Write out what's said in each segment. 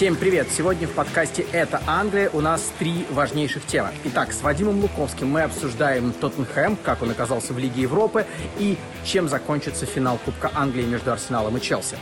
Всем привет! Сегодня в подкасте «Это Англия» у нас три важнейших темы. Итак, с Вадимом Луковским мы обсуждаем Тоттенхэм, как он оказался в Лиге Европы и чем закончится финал Кубка Англии между Арсеналом и Челси.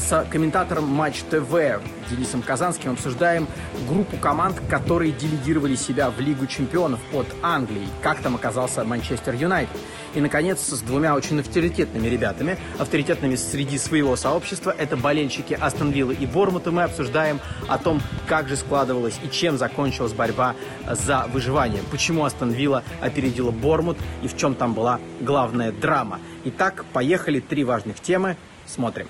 С комментатором Матч ТВ Денисом Казанским обсуждаем группу команд, которые делегировали себя в Лигу чемпионов от Англии. Как там оказался Манчестер Юнайтед. И, наконец, с двумя очень авторитетными ребятами, авторитетными среди своего сообщества, это болельщики Астон Виллы и Бормута. Мы обсуждаем о том, как же складывалась и чем закончилась борьба за выживание. Почему Астон Вилла опередила Бормут и в чем там была главная драма. Итак, поехали. Три важных темы. Смотрим.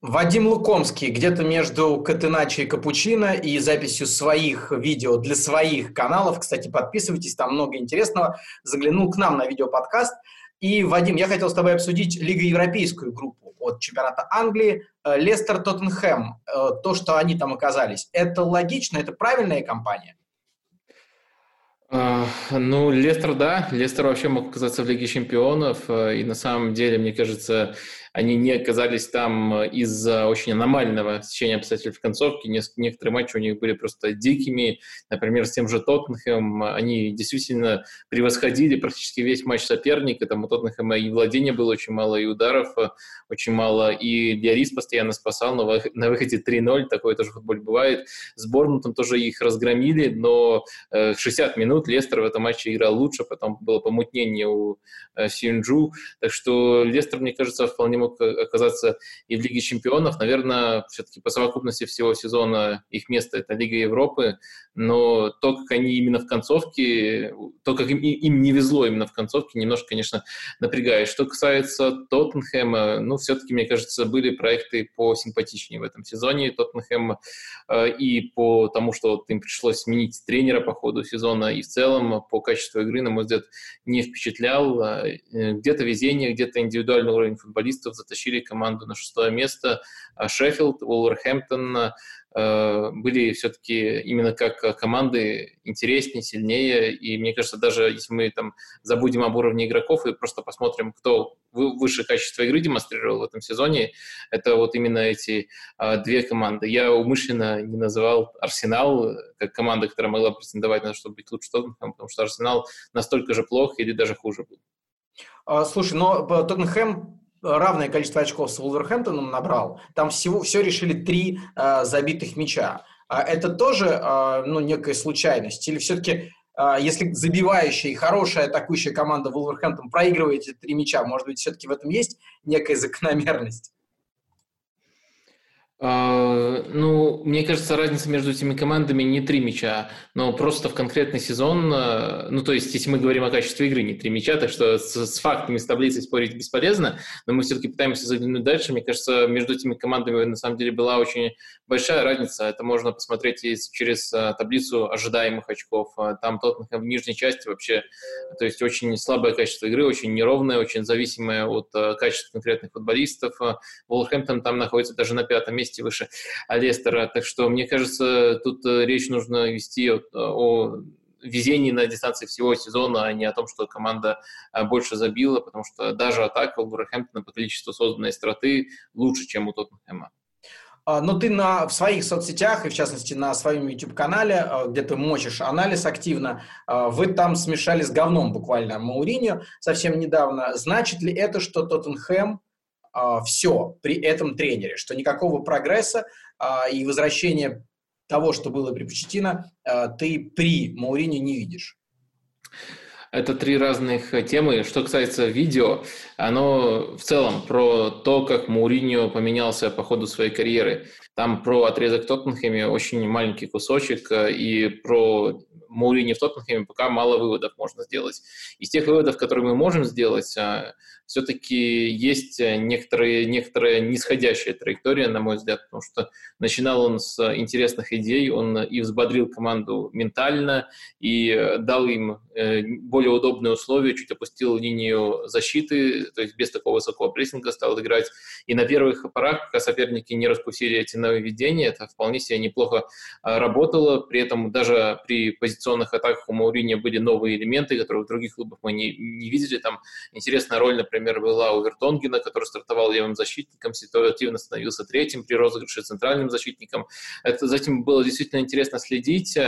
Вадим Лукомский где-то между Катеначо и Капучино и записью своих видео для своих каналов. Кстати, подписывайтесь, там много интересного. Заглянул к нам на видеоподкаст. И, Вадим, я хотел с тобой обсудить Лигу Европейскую группу от чемпионата Англии. Э, Лестер Тоттенхэм, э, то, что они там оказались. Это логично, это правильная компания? Uh, ну, Лестер, да. Лестер вообще мог оказаться в Лиге чемпионов. Э, и на самом деле, мне кажется, они не оказались там э, из-за очень аномального течения обстоятельств в концовке. Некоторые матчи у них были просто дикими. Например, с тем же Тоттенхэм они действительно превосходили практически весь матч соперника. Там у Тоттенхэма и владения было очень мало, и ударов э, очень мало. И Диарис постоянно спасал, но на выходе 3-0, такое тоже в футболе бывает. С Борнмутом тоже их разгромили, но 60 э, минут Лестер в этом матче играл лучше, потом было помутнение у Синджу. Так что Лестер, мне кажется, вполне мог мог оказаться и в Лиге чемпионов. Наверное, все-таки по совокупности всего сезона их место – это Лига Европы, но то, как они именно в концовке, то, как им, им не везло именно в концовке, немножко, конечно, напрягает. Что касается Тоттенхэма, ну, все-таки, мне кажется, были проекты по симпатичнее в этом сезоне Тоттенхэма э, и по тому, что им пришлось сменить тренера по ходу сезона, и в целом по качеству игры, на мой взгляд, не впечатлял. Э, где-то везение, где-то индивидуальный уровень футболистов затащили команду на шестое место. А Шеффилд, Уолверхэмптон э, были все-таки именно как команды интереснее, сильнее. И мне кажется, даже если мы там забудем об уровне игроков и просто посмотрим, кто выше качества игры демонстрировал в этом сезоне, это вот именно эти а, две команды. Я умышленно не называл Арсенал как команда, которая могла претендовать на то, чтобы быть лучше Тоттенхэм, потому что Арсенал настолько же плох или даже хуже был. А, слушай, но Тоттенхэм равное количество очков с Вулверхэмптоном набрал, там всего все решили три э, забитых мяча. А это тоже э, ну, некая случайность? Или все-таки, э, если забивающая и хорошая атакующая команда Вулверхэмптон проигрывает эти три мяча, может быть, все-таки в этом есть некая закономерность? А, ну, мне кажется, разница между этими командами не три мяча, но просто в конкретный сезон, а, ну, то есть, если мы говорим о качестве игры, не три мяча, так что с, с фактами, с таблицей спорить бесполезно, но мы все-таки пытаемся заглянуть дальше. Мне кажется, между этими командами на самом деле была очень большая разница. Это можно посмотреть и через а, таблицу ожидаемых очков. Там Тоттенхэм в нижней части вообще, то есть, очень слабое качество игры, очень неровное, очень зависимое от качества конкретных футболистов. Волхэмптон там находится даже на пятом месте месте выше Лестера. Так что, мне кажется, тут э, речь нужно вести о, о везении на дистанции всего сезона, а не о том, что команда э, больше забила, потому что даже атака Вулверхэмптона по количеству созданной страты лучше, чем у Тоттенхэма. А, но ты на, в своих соцсетях, и в частности на своем YouTube-канале, э, где ты мочишь анализ активно, вы там смешали с говном буквально Мауриньо совсем недавно. Значит ли это, что Тоттенхэм все при этом тренере, что никакого прогресса а, и возвращения того, что было при Почетино, а, ты при Мауриньо не видишь. Это три разных темы. Что касается видео, оно в целом про то, как Мауриньо поменялся по ходу своей карьеры. Там про отрезок Тоттенхэме очень маленький кусочек, и про Мауриньо в Тоттенхэме пока мало выводов можно сделать. Из тех выводов, которые мы можем сделать, все-таки есть э, некоторые, некоторая нисходящая траектория, на мой взгляд, потому что начинал он с интересных идей, он и взбодрил команду ментально, и э, дал им э, более удобные условия, чуть опустил линию защиты, то есть без такого высокого прессинга стал играть. И на первых порах, пока соперники не раскусили эти нововведение, это вполне себе неплохо работало, при этом даже при позиционных атаках у Маурини были новые элементы, которые в других клубах мы не, не видели, там интересная роль, например, была у Вертонгена, который стартовал левым защитником, ситуативно становился третьим при розыгрыше центральным защитником. Это, за этим было действительно интересно следить,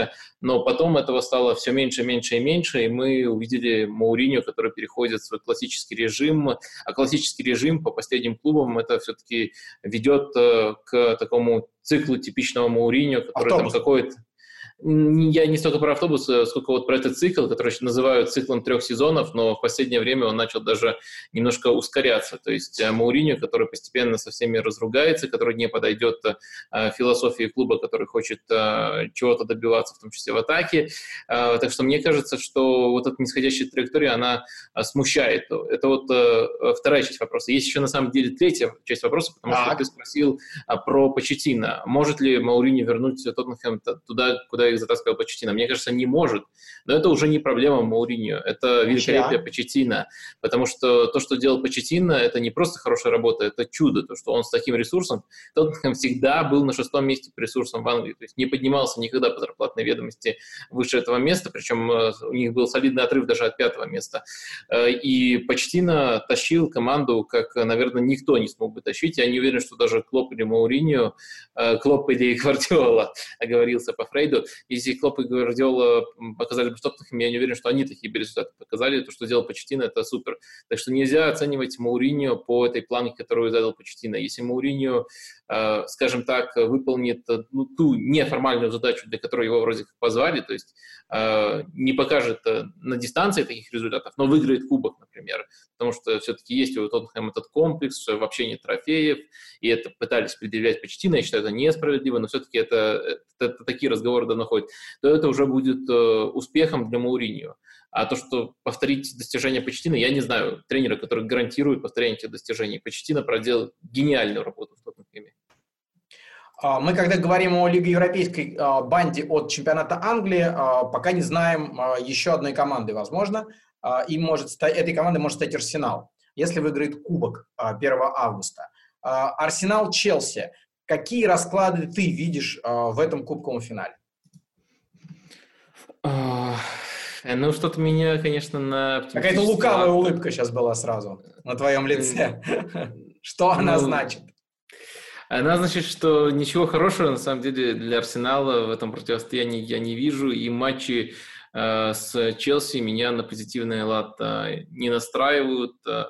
но потом этого стало все меньше, меньше и меньше, и мы увидели Мауриню, который переходит в свой классический режим, а классический режим по последним клубам это все-таки ведет э, к такому циклу типичного Мауриньо, который Автобус. там какой-то я не столько про автобус, э, сколько вот про этот цикл, который называют циклом трех сезонов, но в последнее время он начал даже немножко ускоряться. То есть э, Мауриньо, который постепенно со всеми разругается, который не подойдет э, философии клуба, который хочет чего-то добиваться, в том числе в атаке. Так что мне кажется, что вот эта нисходящая траектория, она смущает. Это вот вторая часть вопроса. Есть еще на самом деле третья часть вопроса, потому так. что ты спросил про Почетина. Может ли Мауриньо вернуть Тоттенхэм туда, куда их затаскивал Почетина. Мне кажется, не может. Но это уже не проблема Мауриньо, это великолепие? Почетина. Потому что то, что делал Почетина, это не просто хорошая работа, это чудо. То, что он с таким ресурсом, Тоттенхэм всегда был на шестом месте по ресурсам в Англии. То есть не поднимался никогда по зарплатной ведомости выше этого места, причем э, у них был солидный отрыв даже от пятого места. Э, и Почетина тащил команду, как, наверное, никто не смог бы тащить. Я не уверен, что даже Клоп или Мауриньо, э, Клоп или Гвардиола, оговорился по Фрейду, если Клоп и Гвардиола показали бы в Тоттенхэме, я не уверен, что они такие бы результаты показали. То, что делал Почетина, это супер. Так что нельзя оценивать Мауриньо по этой планке, которую задал Почетина. Если Мауриньо, э, скажем так, выполнит ну, ту неформальную задачу, для которой его вроде как позвали, то есть э, не покажет э, на дистанции таких результатов, но выиграет кубок, например, потому что все-таки есть у Тоттенхэма этот комплекс, вообще нет трофеев, и это пытались предъявлять Почетина, я считаю, это несправедливо, но все-таки это, это, это такие разговоры давно ходят, то это уже будет э, успехом для Мауриньо. А то, что повторить достижения Почтина, я не знаю тренера, который гарантирует повторение этих достижений. Почтина проделал гениальную работу в Тоттенхэме. А, мы, когда говорим о Лиге Европейской а, банде от чемпионата Англии, а, пока не знаем еще одной команды, возможно. И может стать, этой командой может стать Арсенал, если выиграет Кубок 1 августа. Арсенал-Челси. Какие расклады ты видишь в этом кубковом финале? Ну, что-то меня, конечно, на... Какая-то лукавая улыбка сейчас была сразу на твоем лице. Что она ну, значит? Она значит, что ничего хорошего, на самом деле, для Арсенала в этом противостоянии я не вижу, и матчи э, с Челси меня на позитивный лад э, не настраивают. Э,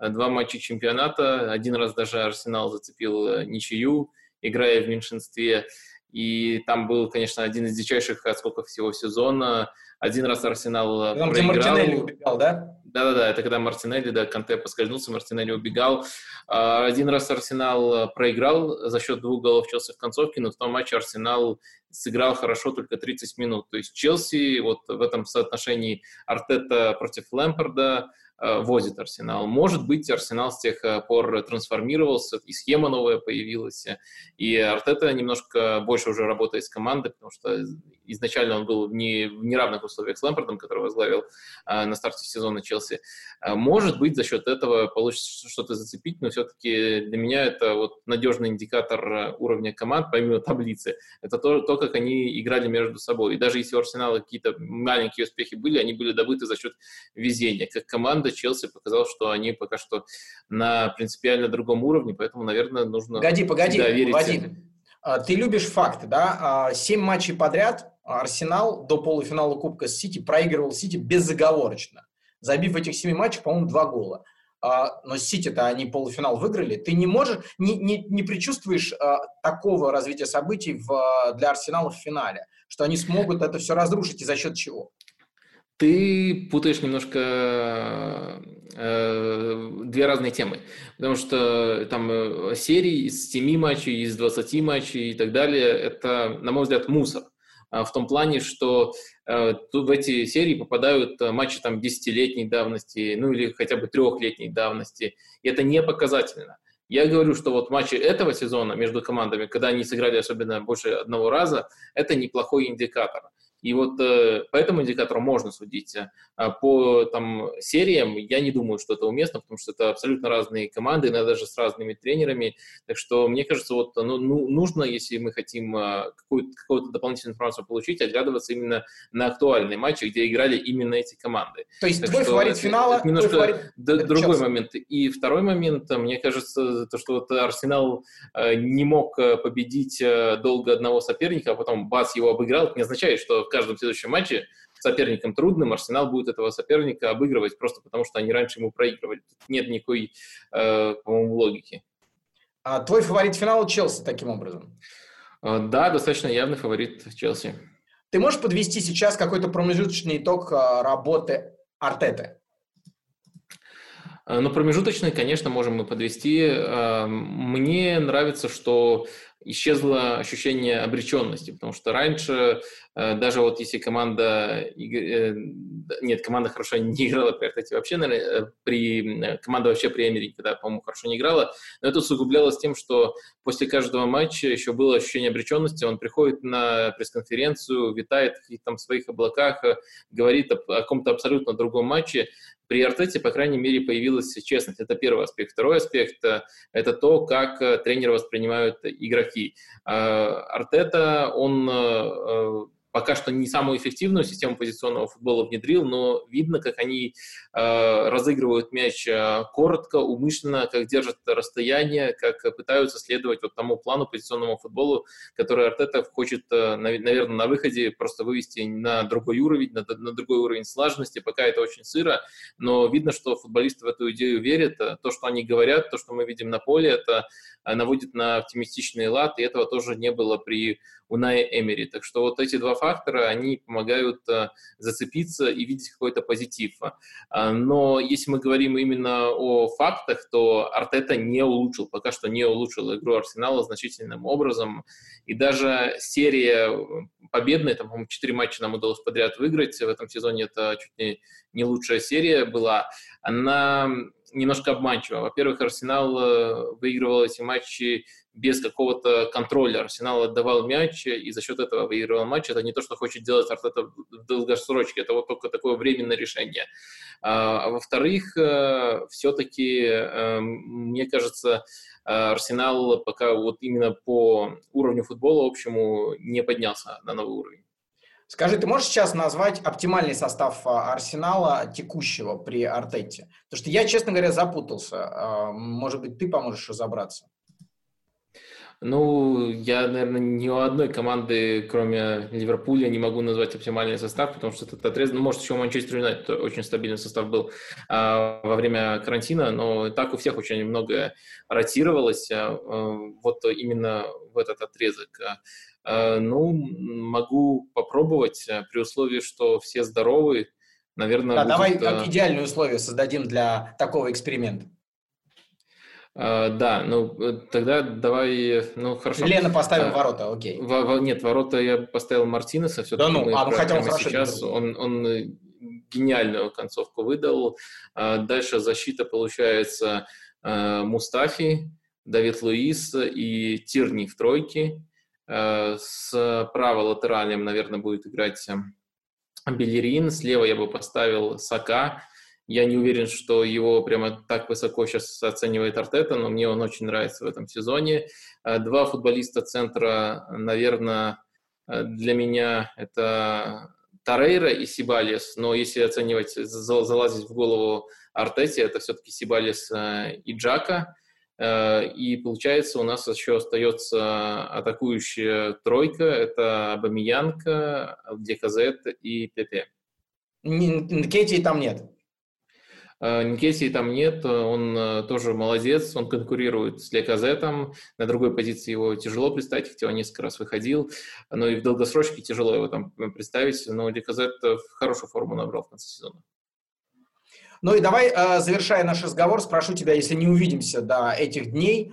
два матча чемпионата, один раз даже Арсенал зацепил э, ничью, играя в меньшинстве. И там был, конечно, один из дичайших отскоков всего сезона. Один раз Арсенал там, проиграл. Где Мартинелли убегал, да? Да-да-да, это когда Мартинелли, да, Канте поскользнулся, Мартинелли убегал. А, один раз Арсенал проиграл за счет двух голов Челси в концовке, но в том матче Арсенал сыграл хорошо только 30 минут. То есть Челси вот в этом соотношении Артета против Лэмпорда – Э, возит Арсенал. Может быть, Арсенал с тех э, пор трансформировался, и схема новая появилась, и Артета немножко больше уже работает с командой, потому что изначально он был не, в неравных условиях с Лэмпортом, который возглавил э, на старте сезона Челси. Может быть, за счет этого получится что-то зацепить, но все-таки для меня это вот надежный индикатор уровня команд, помимо таблицы. Это то, то, как они играли между собой. И даже если у Арсенала какие-то маленькие успехи были, они были добыты за счет везения. Как команда Челси показал, что они пока что на принципиально другом уровне, поэтому, наверное, нужно Погоди, погоди, Вадим, а, ты любишь факты, да? А, семь матчей подряд Арсенал до полуфинала Кубка Сити проигрывал Сити безоговорочно, забив в этих семи матчах, по-моему, два гола. А, но Сити-то они полуфинал выиграли. Ты не можешь, не, не, не предчувствуешь такого развития событий в, для Арсенала в финале, что они смогут это все разрушить и за счет чего? Ты путаешь немножко э, две разные темы, потому что там э, серии из 7 матчей, из 20 матчей и так далее, это, на мой взгляд, мусор. А в том плане, что э, в эти серии попадают э, матчи там десятилетней давности, ну или хотя бы трехлетней давности, и это не показательно. Я говорю, что вот матчи этого сезона между командами, когда они сыграли особенно больше одного раза, это неплохой индикатор. И вот э, по этому индикатору можно судить. А по там, сериям я не думаю, что это уместно, потому что это абсолютно разные команды, иногда даже с разными тренерами. Так что мне кажется, вот ну, ну, нужно, если мы хотим а, какую-то, какую-то дополнительную информацию получить, оглядываться именно на актуальные матчи, где играли именно эти команды. То есть так твой фаворит финала? Это немножко фаворит... другой Челси. момент. И второй момент, мне кажется, то, что вот Арсенал э, не мог э, победить э, долго одного соперника, а потом бац его обыграл, это не означает, что в каждом следующем матче соперником трудным, Арсенал будет этого соперника обыгрывать просто потому, что они раньше ему проигрывали. Тут нет никакой, э, по-моему, логики. А твой фаворит финала Челси таким образом? Да, достаточно явный фаворит Челси. Ты можешь подвести сейчас какой-то промежуточный итог работы Артеты? Ну, промежуточный, конечно, можем мы подвести. Мне нравится, что исчезло ощущение обреченности, потому что раньше э, даже вот если команда э, нет, команда хорошо не играла Артете вообще, наверное, э, при команда вообще при Америке, да, по-моему, хорошо не играла, но это усугублялось тем, что после каждого матча еще было ощущение обреченности, он приходит на пресс-конференцию, витает в каких-то там своих облаках, говорит о, о каком-то абсолютно другом матче, при Артете, по крайней мере, появилась честность. Это первый аспект. Второй аспект э, – это то, как э, тренеры воспринимают игроки. Э, Артета, он пока что не самую эффективную систему позиционного футбола внедрил, но видно, как они э, разыгрывают мяч э, коротко, умышленно, как держат расстояние, как пытаются следовать вот тому плану позиционному футболу, который Артета хочет, э, наверное, на выходе просто вывести на другой уровень, на, на другой уровень слаженности. Пока это очень сыро, но видно, что футболисты в эту идею верят. То, что они говорят, то, что мы видим на поле, это э, наводит на оптимистичный лад, и этого тоже не было при Унае Эмери. Так что вот эти два фактора, они помогают э, зацепиться и видеть какой-то позитив. А, но если мы говорим именно о фактах, то Артета не улучшил, пока что не улучшил игру Арсенала значительным образом. И даже серия победная, там, по-моему, 4 матча нам удалось подряд выиграть в этом сезоне, это чуть не, не лучшая серия была, она немножко обманчива. Во-первых, Арсенал э, выигрывал эти матчи без какого-то контроля. Арсенал отдавал мяч и за счет этого выигрывал матч. Это не то, что хочет делать Артета в долгосрочке, это вот только такое временное решение. А, а во-вторых, э, все-таки, э, мне кажется, Арсенал пока вот именно по уровню футбола общему не поднялся на новый уровень. Скажи, ты можешь сейчас назвать оптимальный состав а, Арсенала текущего при Артете? Потому что я, честно говоря, запутался. Может быть, ты поможешь разобраться? Ну, я, наверное, ни у одной команды, кроме Ливерпуля, не могу назвать оптимальный состав, потому что этот отрезок, ну, может, еще у Манчестер Юнайтед очень стабильный состав был а, во время карантина, но так у всех очень много ротировалось а, а, вот именно в этот отрезок. А, ну, могу попробовать а, при условии, что все здоровы, наверное, да, будет... Давай идеальные условия создадим для такого эксперимента. А, да, ну э, тогда давай, ну хорошо. Лена поставим а, ворота, окей. В, в, нет, ворота я поставил Мартинеса, все-таки да, ну, а, ну, хотя он сейчас, он, он э, гениальную концовку выдал. А, дальше защита получается а, Мустафи, Давид Луис и Тирни в тройке. А, с права латеральным, наверное, будет играть Белерин. Слева я бы поставил Сака я не уверен, что его прямо так высоко сейчас оценивает Артета, но мне он очень нравится в этом сезоне. Э, два футболиста центра, наверное, э, для меня это Тарейра и Сибалес, но если оценивать, залазить в голову Артете, это все-таки Сибалес э, и Джака. И получается, у нас еще остается атакующая тройка. Это Абамиянка, Деказет и Пепе. Кетти там нет. Э, Никесии там нет, он э, тоже молодец, он конкурирует с Леказетом, на другой позиции его тяжело представить, хотя он несколько раз выходил, но и в долгосрочке тяжело его там представить, но Леказет хорошую форму набрал в конце сезона. Ну и давай, э, завершая наш разговор, спрошу тебя, если не увидимся до этих дней,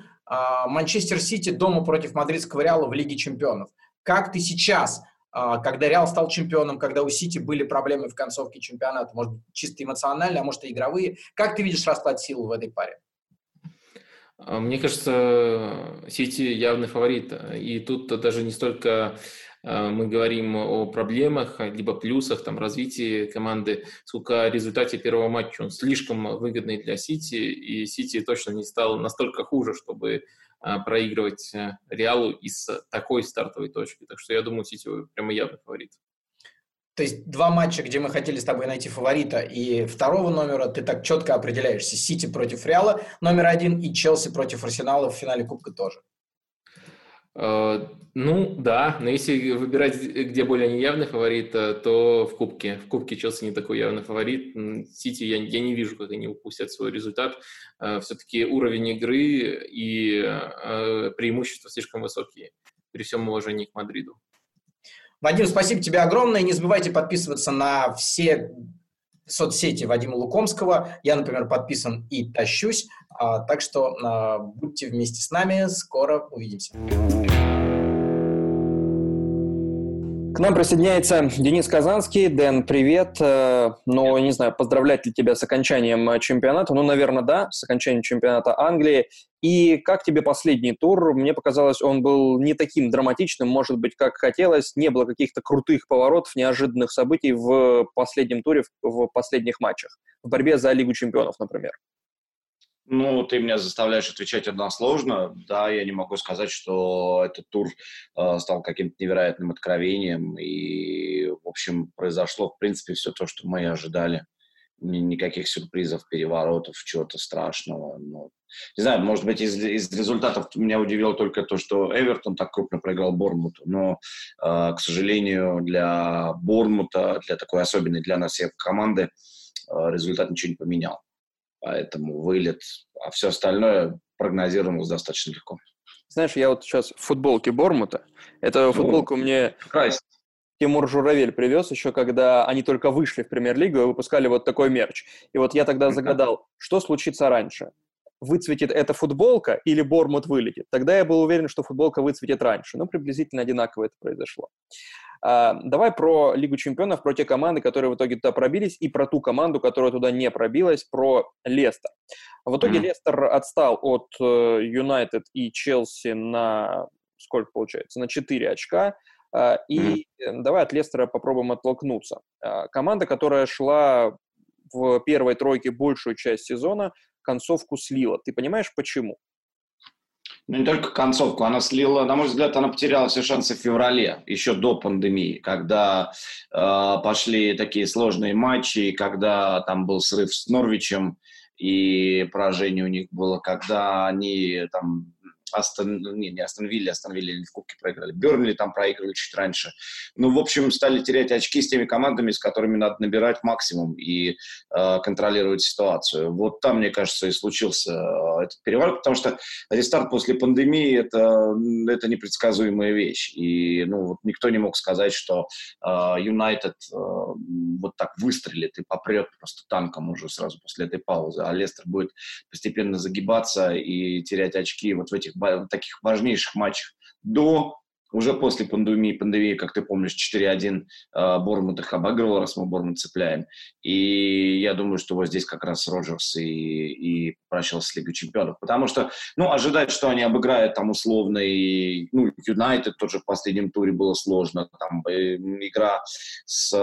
Манчестер Сити дома против мадридского Реала в Лиге чемпионов. Как ты сейчас когда Реал стал чемпионом, когда у Сити были проблемы в концовке чемпионата, может, чисто эмоциональные, а может, и игровые. Как ты видишь расклад сил в этой паре? А, мне кажется, Сити явный фаворит. И тут даже не столько мы говорим о проблемах, либо плюсах, там, развитии команды, сколько о результате первого матча. Он слишком выгодный для Сити, и Сити точно не стал настолько хуже, чтобы проигрывать Реалу из такой стартовой точки. Так что я думаю, Сити прямо явный фаворит. То есть два матча, где мы хотели с тобой найти фаворита, и второго номера ты так четко определяешься. Сити против Реала номер один и Челси против Арсенала в финале Кубка тоже. Uh, ну, да, но если выбирать, где более неявный фаворит, э, то в Кубке. В Кубке Челси не такой явный фаворит. Сити я, я не вижу, как они упустят свой результат. Э, все-таки уровень игры и преимущества слишком высокие, при всем уважении к Мадриду. Вадим, спасибо тебе огромное. Не забывайте подписываться на все соцсети Вадима Лукомского. Я, например, подписан и тащусь. А, так что а, будьте вместе с нами. Скоро увидимся. К нам присоединяется Денис Казанский. Дэн, привет. Э, ну, не знаю, поздравлять ли тебя с окончанием э, чемпионата? Ну, наверное, да, с окончанием чемпионата Англии. И как тебе последний тур? Мне показалось, он был не таким драматичным, может быть, как хотелось. Не было каких-то крутых поворотов, неожиданных событий в последнем туре, в последних матчах. В борьбе за Лигу чемпионов, например. Ну, ты меня заставляешь отвечать односложно. Да, я не могу сказать, что этот тур э, стал каким-то невероятным откровением. И, в общем, произошло, в принципе, все то, что мы и ожидали. Никаких сюрпризов, переворотов, чего-то страшного. Ну, не знаю, может быть, из, из результатов меня удивило только то, что Эвертон так крупно проиграл Борнмуту. Но, э, к сожалению, для Борнмута, для такой особенной для нас всех команды, э, результат ничего не поменял поэтому вылет, а все остальное прогнозировалось достаточно легко. Знаешь, я вот сейчас в футболке Бормута. Эту футболку ну, мне Christ. Тимур Журавель привез еще, когда они только вышли в премьер-лигу и выпускали вот такой мерч. И вот я тогда загадал, что случится раньше? Выцветит эта футболка или Бормут вылетит? Тогда я был уверен, что футболка выцветит раньше. Но приблизительно одинаково это произошло. А, давай про Лигу чемпионов, про те команды, которые в итоге туда пробились, и про ту команду, которая туда не пробилась, про Лестер. В итоге mm-hmm. Лестер отстал от э, Юнайтед и Челси на сколько получается? На 4 очка. А, и mm-hmm. давай от Лестера попробуем оттолкнуться. А, команда, которая шла в первой тройке большую часть сезона, концовку слила. Ты понимаешь, почему? Ну, не только концовку, она слила, на мой взгляд, она потеряла все шансы в феврале, еще до пандемии, когда э, пошли такие сложные матчи, когда там был срыв с Норвичем, и поражение у них было, когда они там Астон, не, не Астон Вилли, Астон Вилли в Кубке проиграли. Бернли там проигрывали чуть раньше. Ну, в общем, стали терять очки с теми командами, с которыми надо набирать максимум и э, контролировать ситуацию. Вот там, мне кажется, и случился э, этот переворот, потому что рестарт после пандемии это, это непредсказуемая вещь. И ну, вот никто не мог сказать, что а, Юнайтед э, э, вот так выстрелит и попрет просто танком уже сразу после этой паузы, а Лестер будет постепенно загибаться и терять очки вот в этих таких важнейших матчах до уже после пандемии, пандемии, как ты помнишь, 4-1 э, Бормут их обыгрывал, раз мы Бормут цепляем. И я думаю, что вот здесь как раз Роджерс и, и прощался с Лигой Чемпионов. Потому что, ну, ожидать, что они обыграют там условно и, ну, Юнайтед тоже в последнем туре было сложно. Там э, игра с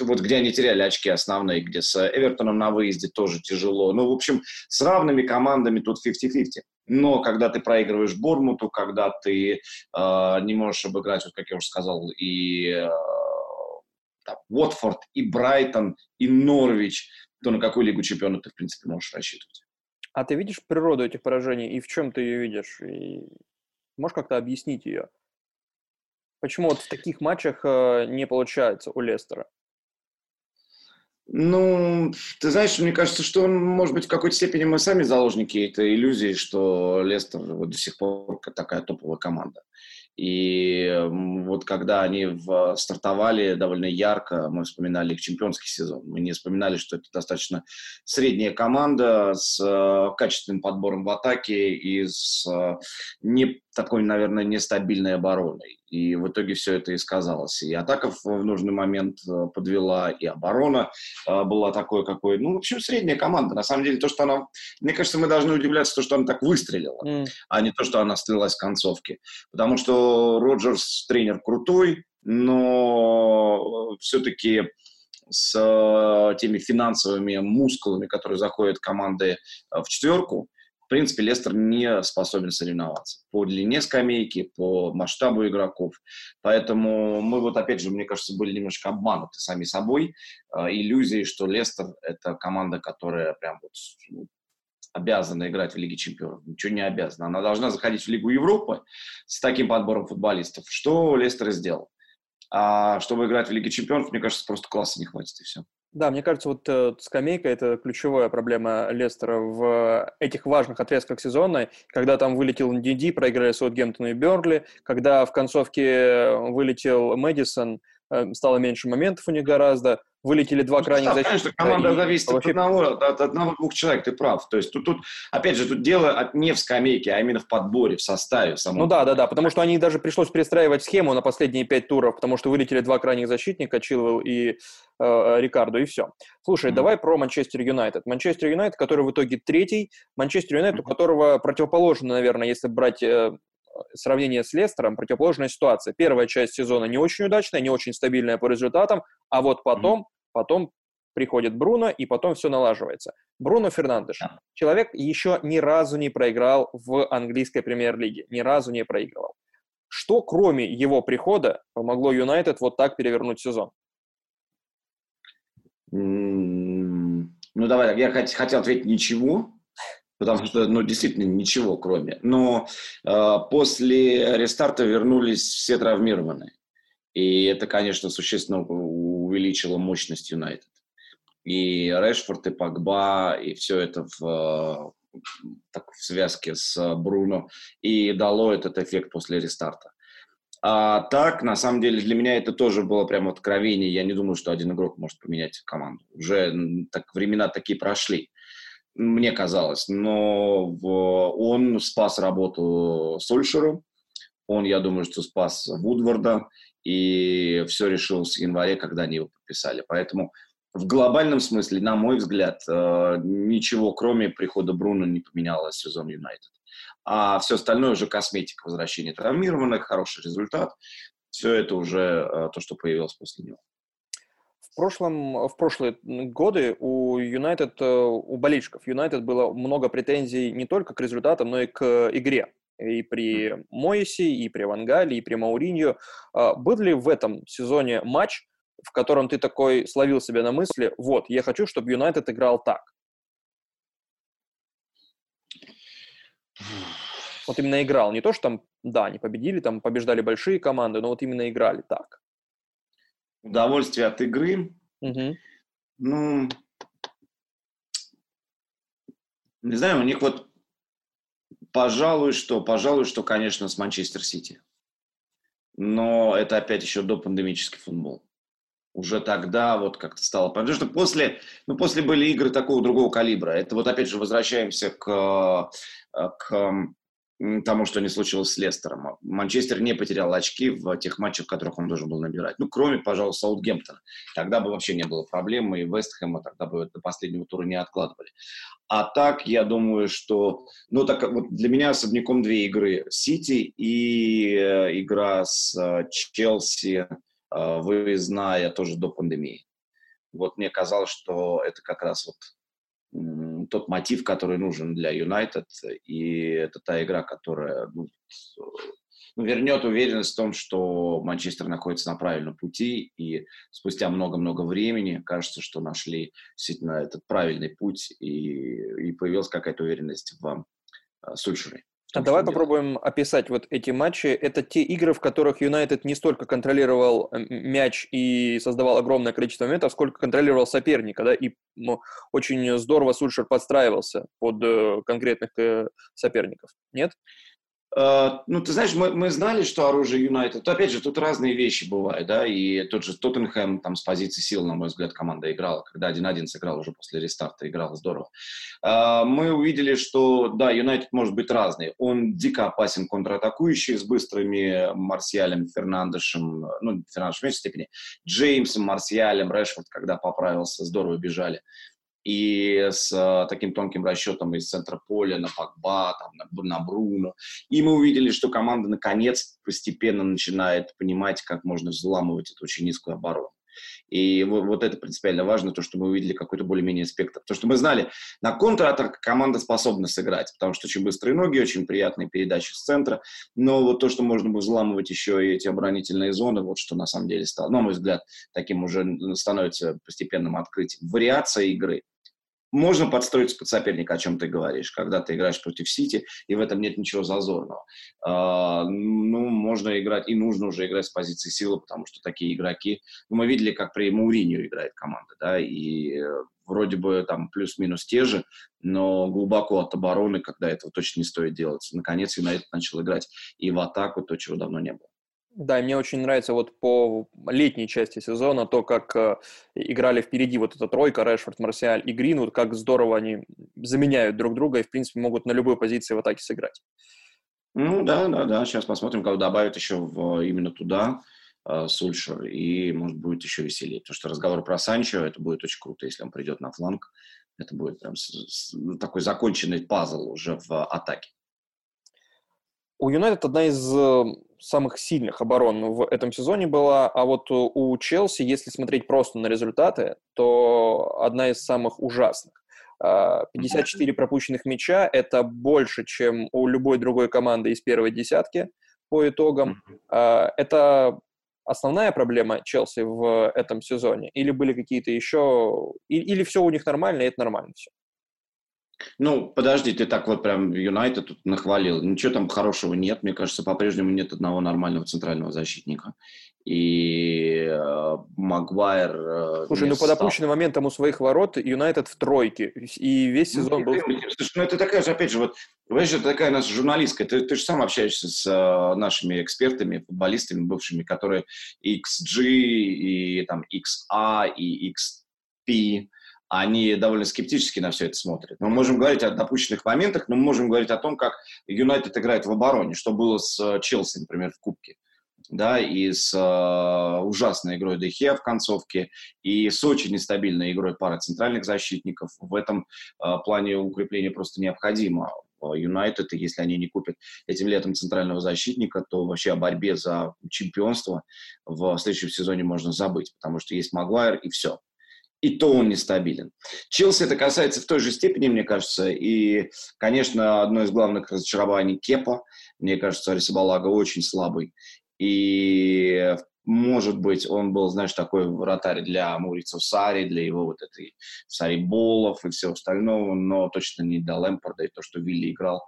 вот где они теряли очки основные, где с Эвертоном на выезде тоже тяжело. Ну, в общем, с равными командами тут 50-50. Но когда ты проигрываешь Бормуту, когда ты э, не можешь обыграть, вот как я уже сказал, и э, там, Уотфорд, и Брайтон, и Норвич, то на какую Лигу чемпионов ты, в принципе, можешь рассчитывать. А ты видишь природу этих поражений и в чем ты ее видишь? И можешь как-то объяснить ее? Почему вот в таких матчах э, не получается у Лестера? Ну, ты знаешь, мне кажется, что, может быть, в какой-то степени мы сами заложники этой иллюзии, что Лестер вот до сих пор такая топовая команда. И вот когда они в, стартовали довольно ярко, мы вспоминали их чемпионский сезон. Мы не вспоминали, что это достаточно средняя команда с э, качественным подбором в атаке и с э, не такой, наверное, нестабильной обороной. И в итоге все это и сказалось. И атака в нужный момент э, подвела, и оборона э, была такой, какой... Ну, в общем, средняя команда. На самом деле, то, что она... Мне кажется, мы должны удивляться, то, что она так выстрелила, mm. а не то, что она слилась в концовке. Потому что Роджерс тренер крутой, но все-таки с теми финансовыми мускулами, которые заходят команды в четверку, в принципе, Лестер не способен соревноваться по длине скамейки, по масштабу игроков. Поэтому мы вот, опять же, мне кажется, были немножко обмануты сами собой э, иллюзией, что Лестер – это команда, которая прям вот ну, обязана играть в Лиге Чемпионов. Ничего не обязана. Она должна заходить в Лигу Европы с таким подбором футболистов. Что Лестер сделал? А чтобы играть в Лиге Чемпионов, мне кажется, просто класса не хватит, и все. Да, мне кажется, вот э, скамейка – это ключевая проблема Лестера в этих важных отрезках сезона, когда там вылетел Ндиди, проиграли Саутгемптону и Бернли, когда в концовке вылетел Мэдисон, э, стало меньше моментов у них гораздо, вылетели два ну, крайних защитника. Конечно, команда и... зависит вообще... от одного, от одного-двух человек, ты прав. То есть тут, тут, опять же, тут дело не в скамейке, а именно в подборе, в составе. Самом. Ну да, да, да, потому что они даже пришлось перестраивать схему на последние пять туров, потому что вылетели два крайних защитника, Чилвелл и э, Рикардо, и все. Слушай, mm-hmm. давай про Манчестер Юнайтед. Манчестер Юнайтед, который в итоге третий, Манчестер Юнайтед, mm-hmm. у которого противоположно, наверное, если брать э, сравнение с Лестером, противоположная ситуация. Первая часть сезона не очень удачная, не очень стабильная по результатам, а вот потом, mm-hmm. потом приходит Бруно, и потом все налаживается. Бруно Фернандеш. Yeah. Человек еще ни разу не проиграл в английской премьер-лиге. Ни разу не проигрывал. Что, кроме его прихода, помогло Юнайтед вот так перевернуть сезон? Ну, давай, я хотел ответить ничего, потому что, ну, действительно, ничего кроме. Но э, после рестарта вернулись все травмированные. И это, конечно, существенно увеличило мощность Юнайтед. И Решфорд, и Погба, и все это в, так, в связке с Бруно, и дало этот эффект после рестарта. А так, на самом деле, для меня это тоже было прямо откровение. Я не думаю, что один игрок может поменять команду. Уже так, времена такие прошли мне казалось. Но в, он спас работу Сольшеру, он, я думаю, что спас Вудварда, и все решил с января, когда они его подписали. Поэтому в глобальном смысле, на мой взгляд, э, ничего, кроме прихода Бруно, не поменялось в сезон Юнайтед. А все остальное уже косметика, возвращение травмированных, хороший результат. Все это уже э, то, что появилось после него прошлом, в прошлые годы у Юнайтед, э, у болельщиков Юнайтед было много претензий не только к результатам, но и к игре. И при Моисе, и при Вангале, и при Мауриньо. А был ли в этом сезоне матч, в котором ты такой словил себя на мысли, вот, я хочу, чтобы Юнайтед играл так? Вот именно играл. Не то, что там, да, они победили, там побеждали большие команды, но вот именно играли так удовольствие от игры. Угу. Ну, не знаю, у них вот, пожалуй, что, пожалуй, что, конечно, с Манчестер Сити. Но это опять еще до пандемический футбол. Уже тогда вот как-то стало... Потому что после, ну, после были игры такого другого калибра. Это вот опять же возвращаемся к, э, к тому, что не случилось с Лестером. Манчестер не потерял очки в тех матчах, в которых он должен был набирать. Ну, кроме, пожалуй, Саутгемптона. Тогда бы вообще не было проблемы, и Вестхэма тогда бы до последнего тура не откладывали. А так, я думаю, что... Ну, так вот для меня особняком две игры. Сити и э, игра с э, Челси, э, выездная, тоже до пандемии. Вот мне казалось, что это как раз вот тот мотив, который нужен для Юнайтед, и это та игра, которая ну, вернет уверенность в том, что Манчестер находится на правильном пути, и спустя много-много времени кажется, что нашли действительно этот правильный путь, и, и появилась какая-то уверенность в uh, Сульшере. А давай попробуем описать вот эти матчи. Это те игры, в которых Юнайтед не столько контролировал мяч и создавал огромное количество моментов, сколько контролировал соперника, да, и ну, очень здорово Сульшер подстраивался под э, конкретных э, соперников. Нет? Uh, ну, ты знаешь, мы, мы знали, что оружие Юнайтед, опять же, тут разные вещи бывают, да, и тот же Тоттенхэм там с позиции сил, на мой взгляд, команда играла, когда 1-1 сыграл уже после рестарта, играл здорово. Uh, мы увидели, что, да, Юнайтед может быть разный. Он дико опасен контратакующий с быстрыми Марсиалем, Фернандешем, ну, Фернандеш в меньшей степени, Джеймсом, Марсиалем, Решфорд, когда поправился, здорово бежали и с э, таким тонким расчетом из центра поля на Пакба, там, на, на Бруно. И мы увидели, что команда наконец постепенно начинает понимать, как можно взламывать эту очень низкую оборону. И вот, это принципиально важно, то, что мы увидели какой-то более-менее спектр. То, что мы знали, на контратак команда способна сыграть, потому что очень быстрые ноги, очень приятные передачи с центра. Но вот то, что можно было взламывать еще и эти оборонительные зоны, вот что на самом деле стало, на мой взгляд, таким уже становится постепенным открытием. Вариация игры – можно подстроиться под соперника, о чем ты говоришь, когда ты играешь против Сити, и в этом нет ничего зазорного. А, ну, можно играть, и нужно уже играть с позиции силы, потому что такие игроки... Ну, мы видели, как при Мауринию играет команда, да, и вроде бы там плюс-минус те же, но глубоко от обороны, когда этого точно не стоит делать. Наконец, Юнайтед начал играть и в атаку, то, чего давно не было. Да, мне очень нравится вот по летней части сезона то, как э, играли впереди вот эта тройка, Решфорд, Марсиаль и Гринвуд, как здорово они заменяют друг друга и, в принципе, могут на любой позиции в атаке сыграть. Ну да, да, да. Сейчас посмотрим, как добавят еще в, именно туда э, Сульшер, и, может, будет еще веселее. Потому что разговор про Санчо, это будет очень круто, если он придет на фланг. Это будет прям с, с, такой законченный пазл уже в атаке. У Юнайтед одна из э, самых сильных оборон в этом сезоне была, а вот у Челси, если смотреть просто на результаты, то одна из самых ужасных. 54 а, пропущенных мяча – это больше, чем у любой другой команды из первой десятки по итогам. А, это основная проблема Челси в этом сезоне? Или были какие-то еще... Или все у них нормально, и это нормально все? Ну, подожди, ты так вот прям Юнайтед тут нахвалил. Ничего там хорошего нет. Мне кажется, по-прежнему нет одного нормального центрального защитника. И э, Магуайр... Э, Слушай, ну по допущенным моментам у своих ворот Юнайтед в тройке. И весь ну, сезон ну, был... Слушай, ну это такая же, опять же, вот, понимаешь, это такая наша журналистка. Ты, ты же сам общаешься с э, нашими экспертами, футболистами бывшими, которые XG и там XA и XP они довольно скептически на все это смотрят. Мы можем говорить о допущенных моментах, но мы можем говорить о том, как Юнайтед играет в обороне, что было с э, Челси, например, в Кубке. Да, и с э, ужасной игрой Дехе в концовке, и с очень нестабильной игрой пары центральных защитников. В этом э, плане укрепление просто необходимо. Юнайтед, если они не купят этим летом центрального защитника, то вообще о борьбе за чемпионство в следующем сезоне можно забыть, потому что есть Магуайр и все и то он нестабилен. Челси это касается в той же степени, мне кажется, и, конечно, одно из главных разочарований Кепа. Мне кажется, Арисабалага очень слабый. И может быть, он был, знаешь, такой вратарь для Мурицу Сари, для его вот этой Сари Болов и всего остального, но точно не для Лэмпорда. И то, что Вилли играл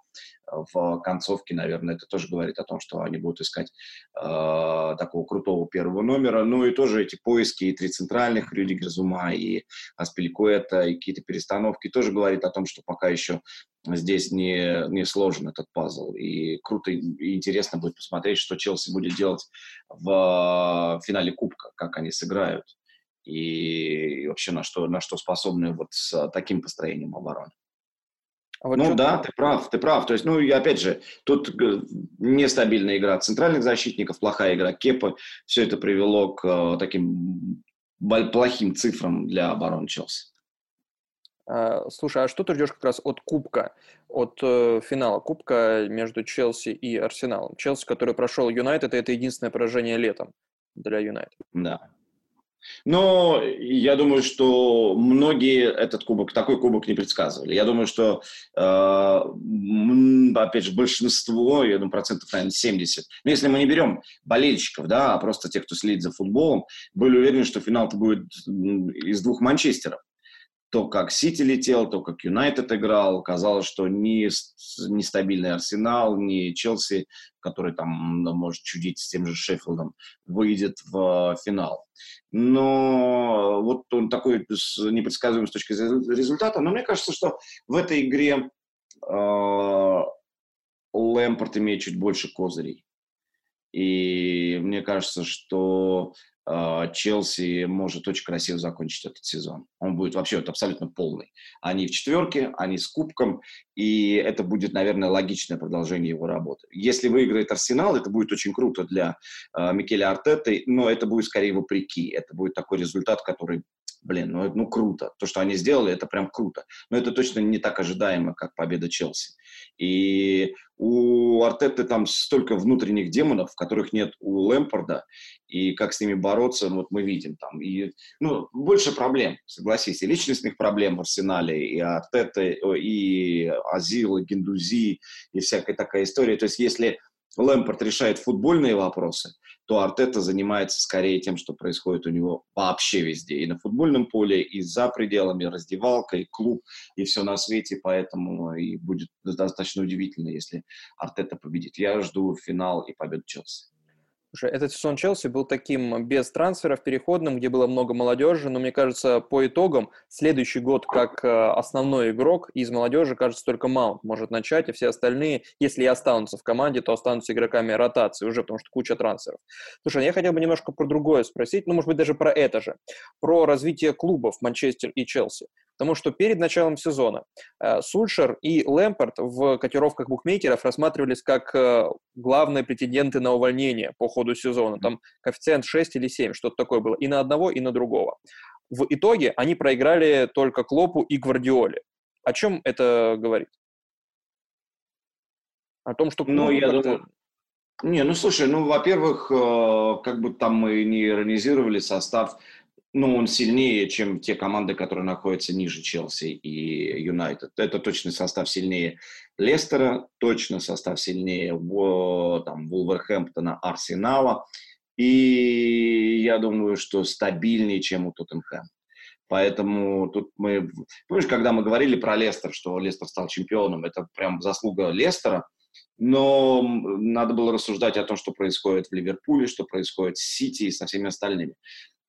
в концовке, наверное, это тоже говорит о том, что они будут искать э, такого крутого первого номера. Ну и тоже эти поиски и три центральных, Рюди Герзума и Аспеликуэта, и какие-то перестановки тоже говорит о том, что пока еще здесь не, не сложен этот пазл. И круто и интересно будет посмотреть, что Челси будет делать в финале Кубка, как они сыграют и вообще на что, на что способны вот с таким построением обороны. А вот ну да, ты прав, ты прав. То есть, ну и опять же, тут э, нестабильная игра центральных защитников, плохая игра Кепа. Все это привело к uh, таким плохим цифрам для обороны Челси. Uh, слушай, а что ты ждешь как раз от Кубка, от uh, финала Кубка между Челси и Арсеналом? Челси, который прошел Юнайтед, это единственное поражение летом для Юнайтед. Да, но я думаю, что многие этот кубок, такой кубок не предсказывали. Я думаю, что, э, опять же, большинство, я думаю, процентов, наверное, 70, но если мы не берем болельщиков, да, а просто тех, кто следит за футболом, были уверены, что финал-то будет из двух Манчестеров то, как Сити летел, то, как Юнайтед играл, казалось, что ни нестабильный Арсенал, ни Челси, который там может чудить с тем же Шеффилдом, выйдет в финал. Но вот он такой непредсказуемый с точки зрения результата. Но мне кажется, что в этой игре э, Лэмпорт имеет чуть больше козырей. И мне кажется, что э, Челси может очень красиво закончить этот сезон. Он будет вообще вот абсолютно полный. Они в четверке, они с кубком, и это будет, наверное, логичное продолжение его работы. Если выиграет Арсенал, это будет очень круто для э, Микеля Артеты, но это будет скорее вопреки. Это будет такой результат, который блин, ну, ну круто. То, что они сделали, это прям круто. Но это точно не так ожидаемо, как победа Челси. И у Артеты там столько внутренних демонов, которых нет у Лэмпорда, и как с ними бороться, вот мы видим там. И, ну, больше проблем, согласись, и личностных проблем в Арсенале, и Артеты, и Азил, и Гендузи, и всякая такая история. То есть если Лэмпорт решает футбольные вопросы, то Артета занимается скорее тем, что происходит у него вообще везде. И на футбольном поле, и за пределами, раздевалка, и клуб, и все на свете. Поэтому и будет достаточно удивительно, если Артета победит. Я жду финал и победу Челси. Слушай, этот сезон Челси был таким без трансферов, переходным, где было много молодежи, но мне кажется, по итогам следующий год как э, основной игрок из молодежи, кажется, только Маунт может начать, а все остальные, если и останутся в команде, то останутся игроками ротации уже, потому что куча трансферов. Слушай, я хотел бы немножко про другое спросить, ну, может быть, даже про это же, про развитие клубов Манчестер и Челси. Потому что перед началом сезона э, Сульшер и Лэмпорт в котировках букмекеров рассматривались как э, главные претенденты на увольнение по ходу сезона. Там коэффициент 6 или 7, что-то такое было. И на одного, и на другого. В итоге они проиграли только Клопу и Гвардиоле. О чем это говорит? О том, что... Ну, я думаю... Не, ну слушай, ну, во-первых, э, как бы там мы не иронизировали состав ну, он сильнее, чем те команды, которые находятся ниже Челси и Юнайтед. Это точно состав сильнее Лестера, точно состав сильнее там, Вулверхэмптона, Арсенала. И я думаю, что стабильнее, чем у Тоттенхэма. Поэтому тут мы... Помнишь, когда мы говорили про Лестер, что Лестер стал чемпионом, это прям заслуга Лестера, но надо было рассуждать о том, что происходит в Ливерпуле, что происходит с Сити и со всеми остальными.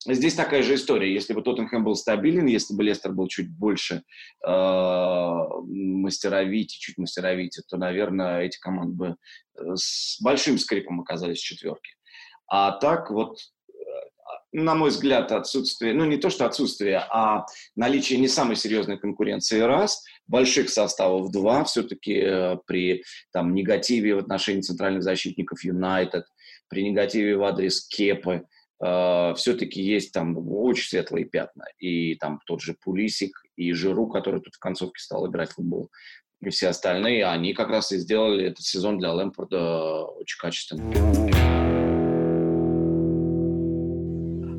Здесь такая же история. Если бы Тоттенхэм был стабилен, если бы Лестер был чуть больше э, мастеровить, чуть мастеровить, то, наверное, эти команды бы э, с большим скрипом оказались в четверке. А так вот, э, на мой взгляд, отсутствие, ну не то что отсутствие, а наличие не самой серьезной конкуренции раз, больших составов два, все-таки э, при там, негативе в отношении центральных защитников Юнайтед, при негативе в адрес Кепы – э, все-таки есть там очень светлые пятна. И там тот же Пулисик, и Жиру, который тут в концовке стал играть в футбол, и все остальные, они как раз и сделали этот сезон для Лэмпорда очень качественным.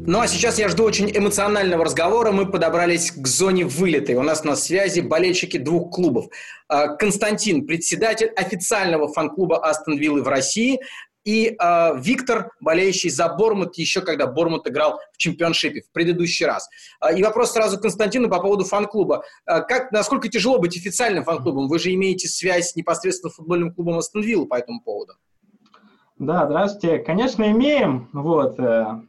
Ну а сейчас я жду очень эмоционального разговора. Мы подобрались к зоне вылета. И у нас на связи болельщики двух клубов. А, Константин, председатель официального фан-клуба Астон Виллы в России, и э, Виктор, болеющий за Бормут, еще когда Бормут играл в чемпионшипе в предыдущий раз. Э, и вопрос сразу Константину по поводу фан-клуба. Э, как, насколько тяжело быть официальным фан-клубом? Вы же имеете связь непосредственно с футбольным клубом Астон по этому поводу. Да, здравствуйте. Конечно, имеем. Вот. Э,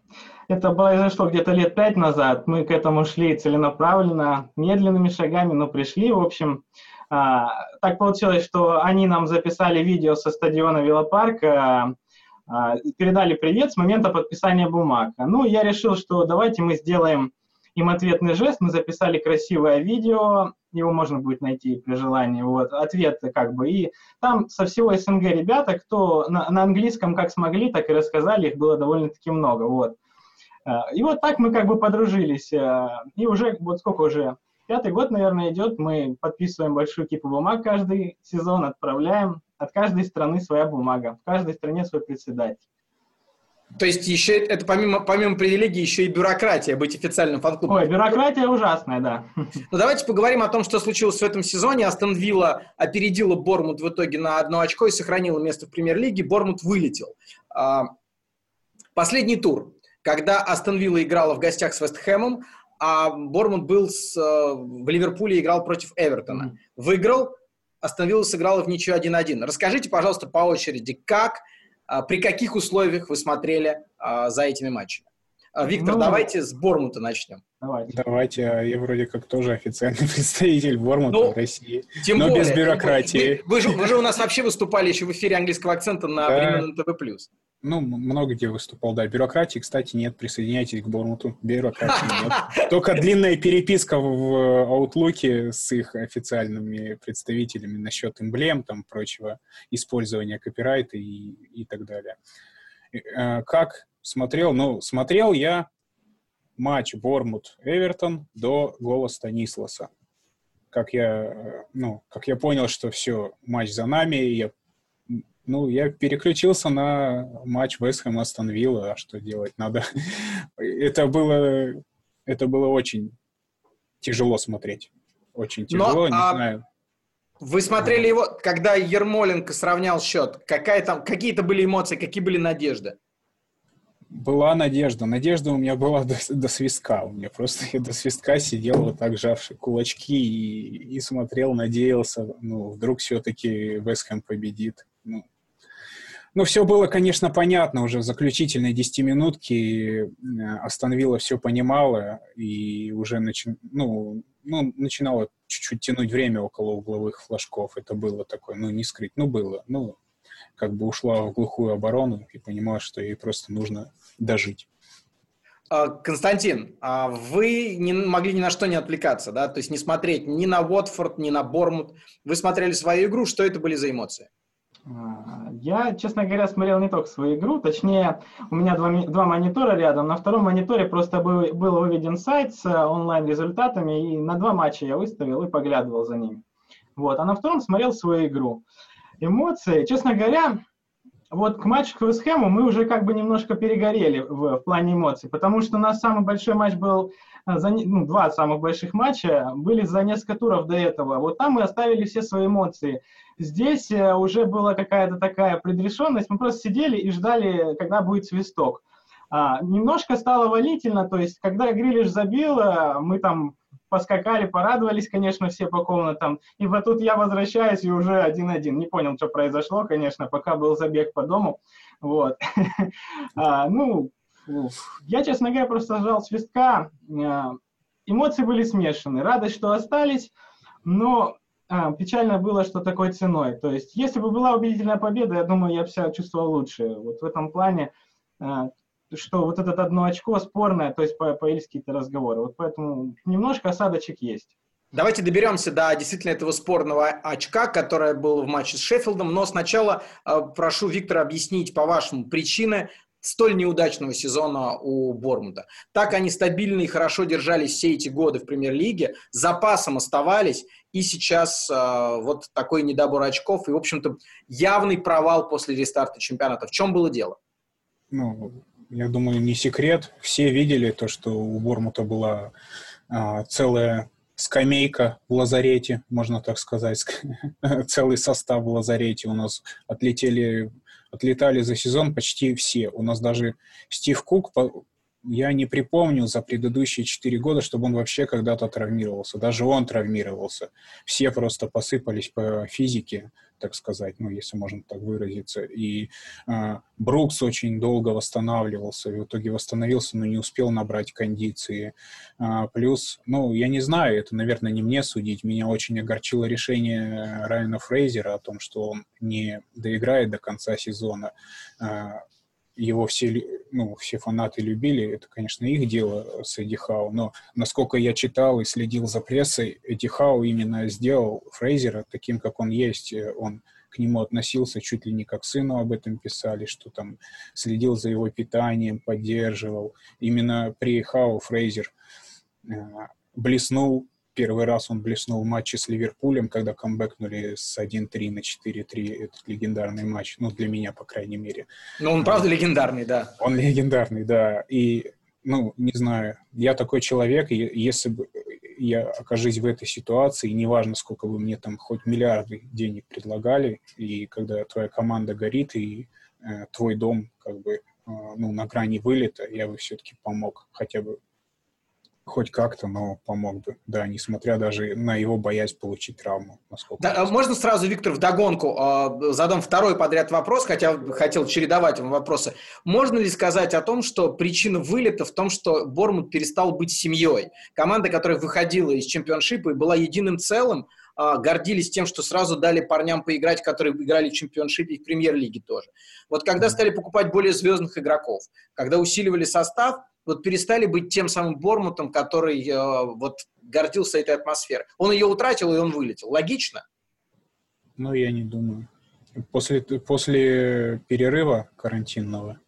это произошло где-то лет пять назад. Мы к этому шли целенаправленно, медленными шагами, но пришли. В общем, так получилось, что они нам записали видео со стадиона Велопарка, а, передали привет с момента подписания бумаг. Ну, я решил, что давайте мы сделаем им ответный жест, мы записали красивое видео, его можно будет найти при желании, вот, ответ как бы, и там со всего СНГ ребята, кто на, на английском как смогли, так и рассказали, их было довольно-таки много, вот. А, и вот так мы как бы подружились, а, и уже, вот сколько уже, пятый год, наверное, идет, мы подписываем большую кипу бумаг каждый сезон, отправляем, от каждой страны своя бумага, в каждой стране свой председатель. То есть еще это помимо, помимо привилегий еще и бюрократия, быть официальным фан-клубом. Ой, бюрократия ужасная, да. Ну давайте поговорим о том, что случилось в этом сезоне. Астон Вилла опередила Бормут в итоге на одно очко и сохранила место в премьер-лиге. Бормут вылетел. А, последний тур, когда Астон Вилла играла в гостях с Вестхэмом, а Бормут был с, э, в Ливерпуле играл против Эвертона. Выиграл, остановилась, сыграла в ничью 1-1. Расскажите, пожалуйста, по очереди, как, а, при каких условиях вы смотрели а, за этими матчами? А, Виктор, ну, давайте с Бормута начнем. Давайте. Давайте, я вроде как тоже официальный представитель Бормута ну, в России, тем но более, без бюрократии. Вы, вы, же, вы же у нас вообще выступали еще в эфире английского акцента на да. временном ТВ+. Ну, много где выступал, да. Бюрократии, кстати, нет. Присоединяйтесь к Бормуту. Бюрократии нет. Только длинная переписка в Outlook с их официальными представителями насчет эмблем, там, прочего, использования копирайта и, и так далее. Э, как смотрел? Ну, смотрел я матч Бормут-Эвертон до гола Станисласа. Как я, э, ну, как я понял, что все, матч за нами, я, ну, я переключился на матч Вестхэм Астон Вилла, а что делать надо? это было, это было очень тяжело смотреть. Очень тяжело, Но, не а... знаю. Вы смотрели его, когда Ермоленко сравнял счет? Какая там, какие-то были эмоции, какие были надежды? была надежда. Надежда у меня была до, до свистка. У меня просто я до свистка сидел вот так, жавший кулачки и, и смотрел, надеялся, ну, вдруг все-таки Вестхэм победит. Ну, ну, все было, конечно, понятно уже в заключительной десятиминутке. Остановила все понимала и уже начи... ну, ну, начинала чуть-чуть тянуть время около угловых флажков. Это было такое, ну, не скрыть, ну, было. Ну, как бы ушла в глухую оборону и понимала, что ей просто нужно дожить. А, Константин, а вы не могли ни на что не отвлекаться, да? То есть не смотреть ни на Уотфорд, ни на Бормут. Вы смотрели свою игру. Что это были за эмоции? Я, честно говоря, смотрел не только свою игру, точнее, у меня два, два монитора рядом. На втором мониторе просто был, был выведен сайт с онлайн-результатами, и на два матча я выставил и поглядывал за ними. Вот. А на втором смотрел свою игру эмоции. Честно говоря, вот к матчу к Вестхэму мы уже как бы немножко перегорели в, в плане эмоций, потому что у нас самый большой матч был, э, за, ну, два самых больших матча были за несколько туров до этого. Вот там мы оставили все свои эмоции. Здесь э, уже была какая-то такая предрешенность, мы просто сидели и ждали, когда будет свисток. А, немножко стало волительно, то есть когда Грилиш забил, э, мы там поскакали, порадовались, конечно, все по комнатам. И вот тут я возвращаюсь и уже один-один. Не понял, что произошло, конечно, пока был забег по дому. Вот. а, ну, я, честно говоря, просто жал свистка. А, эмоции были смешаны. Радость, что остались, но а, печально было, что такой ценой. То есть, если бы была убедительная победа, я думаю, я бы себя чувствовал лучше. Вот в этом плане а, что вот это одно очко спорное, то есть появились какие-то разговоры. Вот поэтому немножко осадочек есть. Давайте доберемся до действительно этого спорного очка, которое было в матче с Шеффилдом. Но сначала э, прошу Виктора объяснить, по-вашему, причины столь неудачного сезона у Бормута. Так они стабильно и хорошо держались все эти годы в премьер-лиге, запасом оставались, и сейчас э, вот такой недобор очков, и, в общем-то, явный провал после рестарта чемпионата. В чем было дело? Ну, я думаю, не секрет. Все видели то, что у Бормута была а, целая скамейка в лазарете, можно так сказать, целый состав в лазарете. У нас отлетели, отлетали за сезон почти все. У нас даже Стив Кук, я не припомню за предыдущие четыре года, чтобы он вообще когда-то травмировался. Даже он травмировался. Все просто посыпались по физике так сказать, ну, если можно так выразиться. И э, Брукс очень долго восстанавливался, в итоге восстановился, но не успел набрать кондиции. А, плюс, ну, я не знаю, это, наверное, не мне судить, меня очень огорчило решение Райана Фрейзера о том, что он не доиграет до конца сезона. А, его все, ну, все фанаты любили, это, конечно, их дело с Эдди Хау, но насколько я читал и следил за прессой, Эдди Хау именно сделал Фрейзера таким, как он есть. Он к нему относился чуть ли не как к сыну, об этом писали, что там следил за его питанием, поддерживал. Именно при Хау Фрейзер э, блеснул Первый раз он блеснул в матче с Ливерпулем, когда камбэкнули с 1-3 на 4-3 этот легендарный матч. Ну, для меня, по крайней мере. Ну, он правда легендарный, да. Он легендарный, да. И, ну, не знаю, я такой человек, и если бы я окажусь в этой ситуации, неважно, сколько бы мне там хоть миллиарды денег предлагали, и когда твоя команда горит, и э, твой дом как бы э, ну, на грани вылета, я бы все-таки помог хотя бы хоть как-то, но помог бы, да, несмотря даже на его боязнь получить травму. Да, а можно сразу, Виктор, вдогонку э, задам второй подряд вопрос, хотя хотел чередовать вам вопросы. Можно ли сказать о том, что причина вылета в том, что Бормут перестал быть семьей? Команда, которая выходила из чемпионшипа и была единым целым, э, гордились тем, что сразу дали парням поиграть, которые играли в чемпионшипе и в премьер-лиге тоже. Вот когда стали покупать более звездных игроков, когда усиливали состав – вот перестали быть тем самым Бормутом, который э, вот гордился этой атмосферой. Он ее утратил, и он вылетел. Логично? Ну, я не думаю. После, после перерыва карантинного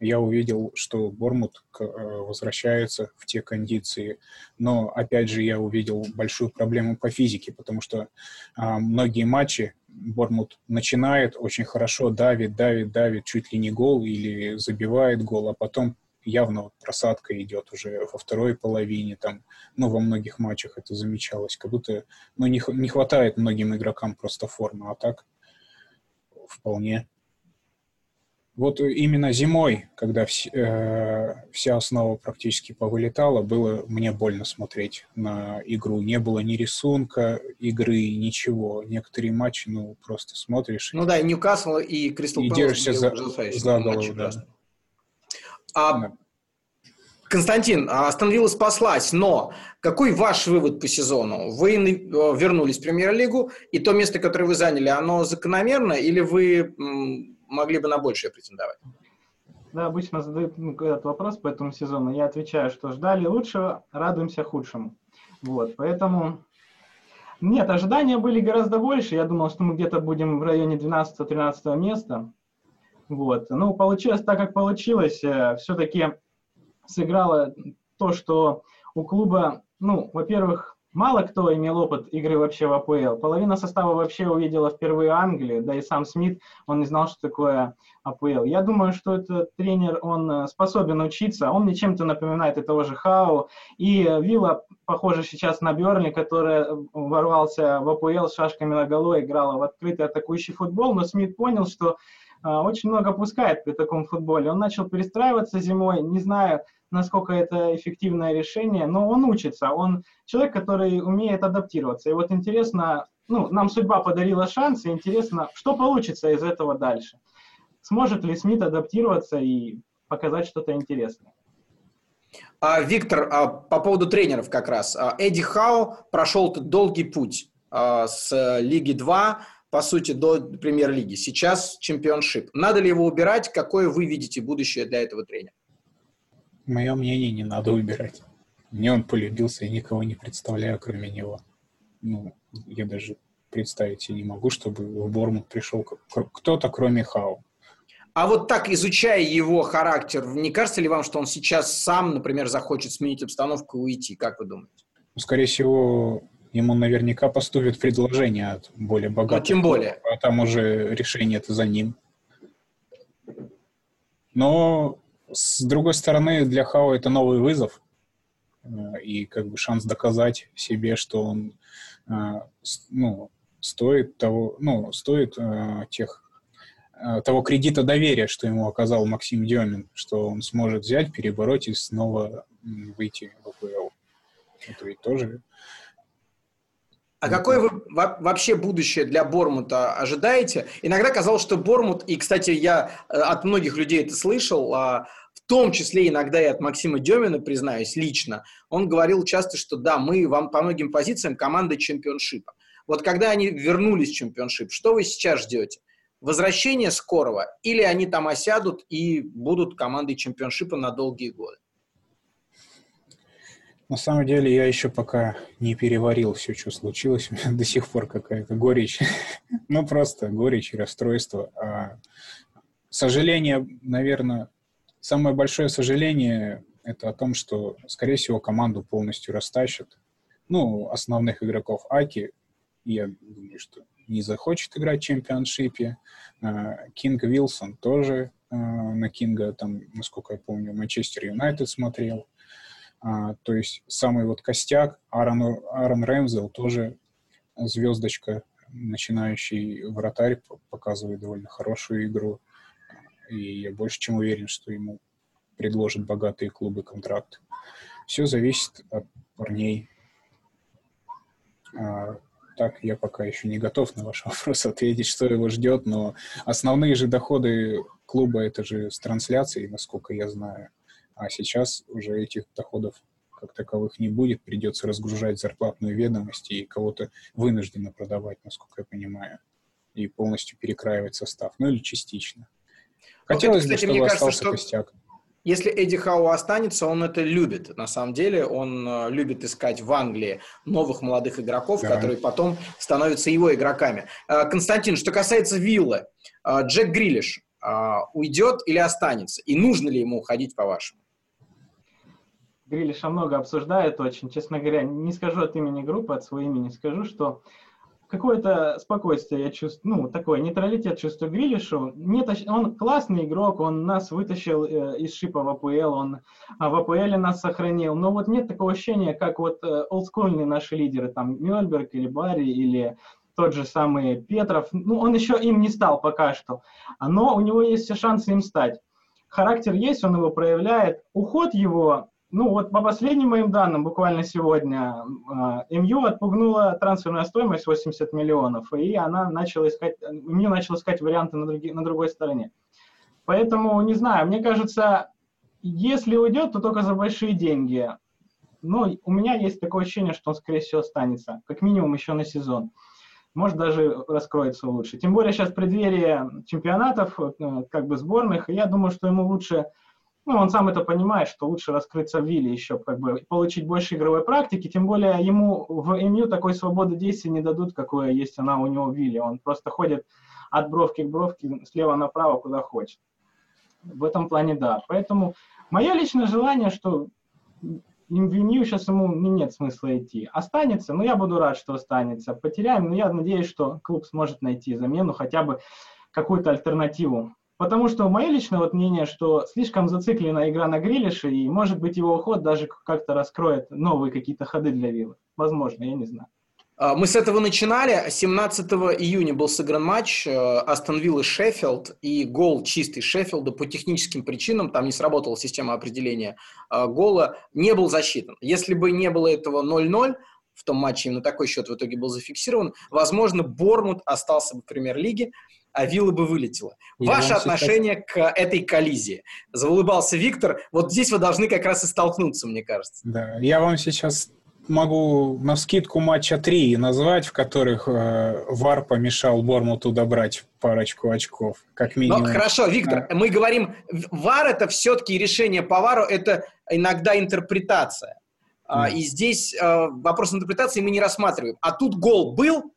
я увидел, что Бормут э, возвращается в те кондиции. Но, опять же, я увидел большую проблему по физике, потому что а, многие матчи Бормут начинает очень хорошо, давит, давит, давит, чуть ли не гол или забивает гол, а потом явно вот просадка идет уже во второй половине, там, ну, во многих матчах это замечалось, как будто, ну, не, не хватает многим игрокам просто формы, а так вполне. Вот именно зимой, когда вс, э, вся основа практически повылетала, было мне больно смотреть на игру. Не было ни рисунка игры, ничего. Некоторые матчи, ну, просто смотришь. Ну да, и Ньюкасл, и Кристал И держишься за, за голову, да. А, Константин, Астон спаслась, но какой ваш вывод по сезону? Вы э, вернулись в премьер-лигу, и то место, которое вы заняли, оно закономерно, или вы могли бы на большее претендовать? Да, обычно задают ну, этот вопрос по этому сезону. Я отвечаю, что ждали лучшего, радуемся худшему. Вот, поэтому... Нет, ожидания были гораздо больше. Я думал, что мы где-то будем в районе 12-13 места. Вот. Ну, получилось так, как получилось. Э, Все-таки сыграло то, что у клуба, ну, во-первых, мало кто имел опыт игры вообще в АПЛ. Половина состава вообще увидела впервые Англию, да и сам Смит, он не знал, что такое АПЛ. Я думаю, что этот тренер, он э, способен учиться, он мне чем-то напоминает и того же Хау. И Вилла, похоже сейчас на Берли, который ворвался в АПЛ с шашками на голове, играла в открытый атакующий футбол, но Смит понял, что очень много пускает при таком футболе. Он начал перестраиваться зимой, не знаю, насколько это эффективное решение, но он учится. Он человек, который умеет адаптироваться. И вот интересно, ну, нам судьба подарила шанс, и интересно, что получится из этого дальше. Сможет ли Смит адаптироваться и показать что-то интересное? А, Виктор, а, по поводу тренеров как раз. А, Эдди Хау прошел долгий путь а, с Лиги 2 по сути, до премьер-лиги. Сейчас чемпионшип. Надо ли его убирать? Какое вы видите будущее для этого тренера? Мое мнение, не надо убирать. Мне он полюбился, я никого не представляю, кроме него. Ну, я даже представить себе не могу, чтобы в Бормут пришел кто-то, кроме Хау. А вот так, изучая его характер, не кажется ли вам, что он сейчас сам, например, захочет сменить обстановку и уйти? Как вы думаете? Ну, скорее всего, ему наверняка поступит предложение от более богатых. Ну, тем более. А там уже решение это за ним. Но, с другой стороны, для Хао это новый вызов. Э, и как бы шанс доказать себе, что он э, ну, стоит того, ну, стоит э, тех того кредита доверия, что ему оказал Максим Демин, что он сможет взять, перебороть и снова выйти в АПЛ. Это ведь тоже а какое вы вообще будущее для Бормута ожидаете? Иногда казалось, что Бормут, и, кстати, я э, от многих людей это слышал, а, в том числе иногда и от Максима Демина, признаюсь, лично, он говорил часто, что да, мы вам по многим позициям команда чемпионшипа. Вот когда они вернулись в чемпионшип, что вы сейчас ждете? Возвращение скорого? Или они там осядут и будут командой чемпионшипа на долгие годы? На самом деле я еще пока не переварил все, что случилось. У меня до сих пор какая-то горечь. ну, просто горечь и расстройство. А сожаление, наверное, самое большое сожаление это о том, что, скорее всего, команду полностью растащат. Ну, основных игроков Аки, я думаю, что не захочет играть в чемпионшипе. А, Кинг Вилсон тоже а, на Кинга, там, насколько я помню, Манчестер Юнайтед смотрел. А, то есть самый вот костяк, Аарон, Аарон Рэмзел тоже звездочка, начинающий вратарь, показывает довольно хорошую игру. И я больше чем уверен, что ему предложат богатые клубы контракт. все зависит от парней. А, так, я пока еще не готов на ваш вопрос ответить, что его ждет, но основные же доходы клуба это же с трансляцией, насколько я знаю. А сейчас уже этих доходов как таковых не будет, придется разгружать зарплатную ведомость и кого-то вынужденно продавать, насколько я понимаю, и полностью перекраивать состав, ну или частично. Хотелось бы, чтобы остался кажется, что... костяк. Если Эдди Хау останется, он это любит. На самом деле он э, любит искать в Англии новых молодых игроков, да. которые потом становятся его игроками. Э, Константин, что касается Виллы, э, Джек Грилиш уйдет или останется? И нужно ли ему уходить, по-вашему? Грилиша много обсуждают очень. Честно говоря, не скажу от имени группы, от своего имени скажу, что какое-то спокойствие я чувствую, ну, такой нейтралитет чувствую Грилишу. Нет, он классный игрок, он нас вытащил э, из шипа в АПЛ, он а в АПЛ нас сохранил, но вот нет такого ощущения, как вот э, олдскульные наши лидеры, там, Мюльберг или Барри, или тот же самый Петров, ну, он еще им не стал пока что, но у него есть все шансы им стать. Характер есть, он его проявляет. Уход его ну вот по последним моим данным, буквально сегодня, а, МЮ отпугнула трансферная стоимость 80 миллионов, и она начала искать, МЮ начал искать варианты на, други, на другой стороне. Поэтому, не знаю, мне кажется, если уйдет, то только за большие деньги. Но у меня есть такое ощущение, что он, скорее всего, останется, как минимум еще на сезон. Может, даже раскроется лучше. Тем более сейчас преддверие чемпионатов, э, как бы сборных, и я думаю, что ему лучше ну, он сам это понимает, что лучше раскрыться в Вилле еще, как бы, получить больше игровой практики, тем более ему в МЮ такой свободы действий не дадут, какое есть она у него в Вилле. Он просто ходит от бровки к бровке, слева направо, куда хочет. В этом плане да. Поэтому мое личное желание, что в МЮ сейчас ему нет смысла идти. Останется, но я буду рад, что останется. Потеряем, но я надеюсь, что клуб сможет найти замену, хотя бы какую-то альтернативу Потому что мое личное вот мнение, что слишком зациклена игра на Грилише, и может быть его уход даже как-то раскроет новые какие-то ходы для Виллы. Возможно, я не знаю. А, мы с этого начинали. 17 июня был сыгран матч э, Астон Виллы Шеффилд, и гол чистый Шеффилда по техническим причинам, там не сработала система определения а, гола, не был засчитан. Если бы не было этого 0-0, в том матче именно такой счет в итоге был зафиксирован, возможно, Бормут остался бы в премьер-лиге, а вилла бы вылетела. Я Ваше отношение считаю... к этой коллизии? Заулыбался Виктор. Вот здесь вы должны как раз и столкнуться, мне кажется. Да, я вам сейчас могу на скидку матча три назвать, в которых э, ВАР помешал Бормуту добрать парочку очков, как минимум. Ну, хорошо, Виктор, да. мы говорим, ВАР это все-таки решение по ВАРу, это иногда интерпретация. Mm. И здесь э, вопрос интерпретации мы не рассматриваем. А тут гол был,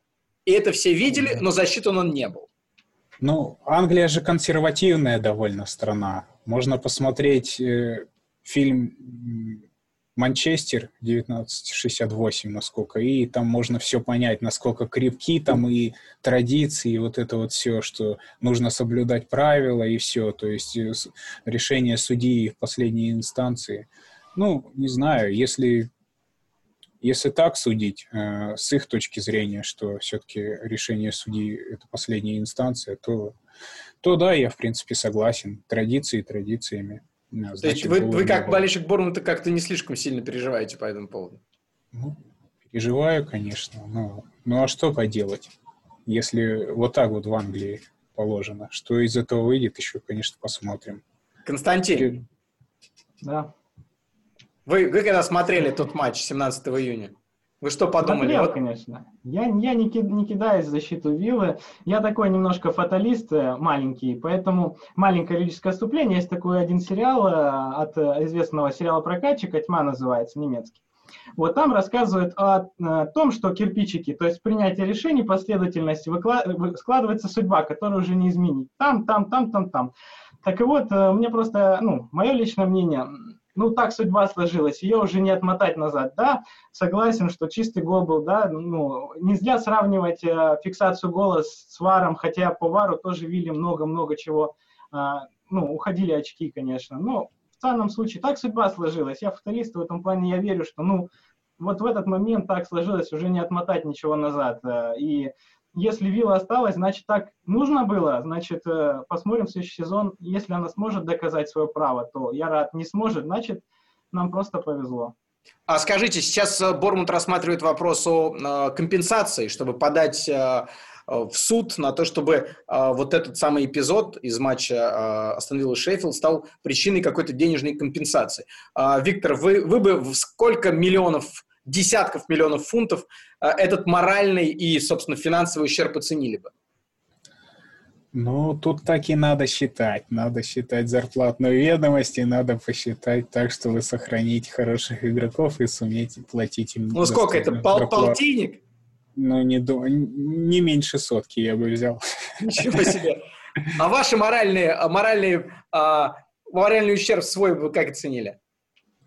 и это все видели, но засчитан он не был. Ну, Англия же консервативная довольно страна. Можно посмотреть э, фильм Манчестер 1968, насколько, и там можно все понять, насколько крепки там и традиции, и вот это вот все, что нужно соблюдать правила и все, то есть э, решение судьи в последней инстанции. Ну, не знаю, если если так судить, э, с их точки зрения, что все-таки решение судьи — это последняя инстанция, то, то да, я, в принципе, согласен. Традиции традициями. Значит, то есть вы, вы как болельщик Борнмута как-то не слишком сильно переживаете по этому поводу? Ну, переживаю, конечно. Но, ну а что поделать, если вот так вот в Англии положено? Что из этого выйдет, еще, конечно, посмотрим. Константин. Да. Вы, вы когда смотрели тот матч 17 июня, вы что подумали? Смотрел, конечно. Я, я не, не кидаюсь в защиту Виллы. Я такой немножко фаталист э, маленький, поэтому маленькое лирическое отступление. Есть такой один сериал э, от э, известного сериала прокатчика, «Тьма» называется, немецкий. Вот там рассказывают о, о том, что кирпичики, то есть принятие решений, последовательность, выклад... складывается судьба, которую уже не изменить. Там, там, там, там, там. Так и вот, мне просто, ну, мое личное мнение, ну, так судьба сложилась, ее уже не отмотать назад, да, согласен, что чистый гол был, да, ну, нельзя сравнивать э, фиксацию гола с, варом, хотя по вару тоже видели много-много чего, э, ну, уходили очки, конечно, но в данном случае так судьба сложилась, я футболист, в этом плане я верю, что, ну, вот в этот момент так сложилось, уже не отмотать ничего назад, э, и если Вилла осталась, значит, так нужно было. Значит, э, посмотрим следующий сезон. Если она сможет доказать свое право, то я рад. Не сможет, значит, нам просто повезло. А скажите, сейчас э, Бормут рассматривает вопрос о э, компенсации, чтобы подать в суд на то, чтобы вот этот самый эпизод из матча Астон Вилла Шеффилд стал причиной какой-то денежной компенсации. Виктор, вы, вы бы сколько миллионов, десятков миллионов фунтов этот моральный и, собственно, финансовый ущерб оценили бы? Ну, тут так и надо считать. Надо считать зарплатную ведомость, и надо посчитать так, чтобы сохранить хороших игроков и суметь платить им. Ну, сколько это? Пол полтинник? Ну, не, не меньше сотки я бы взял. Ничего себе. А ваши моральные, а, моральные, а, моральный ущерб свой вы как оценили?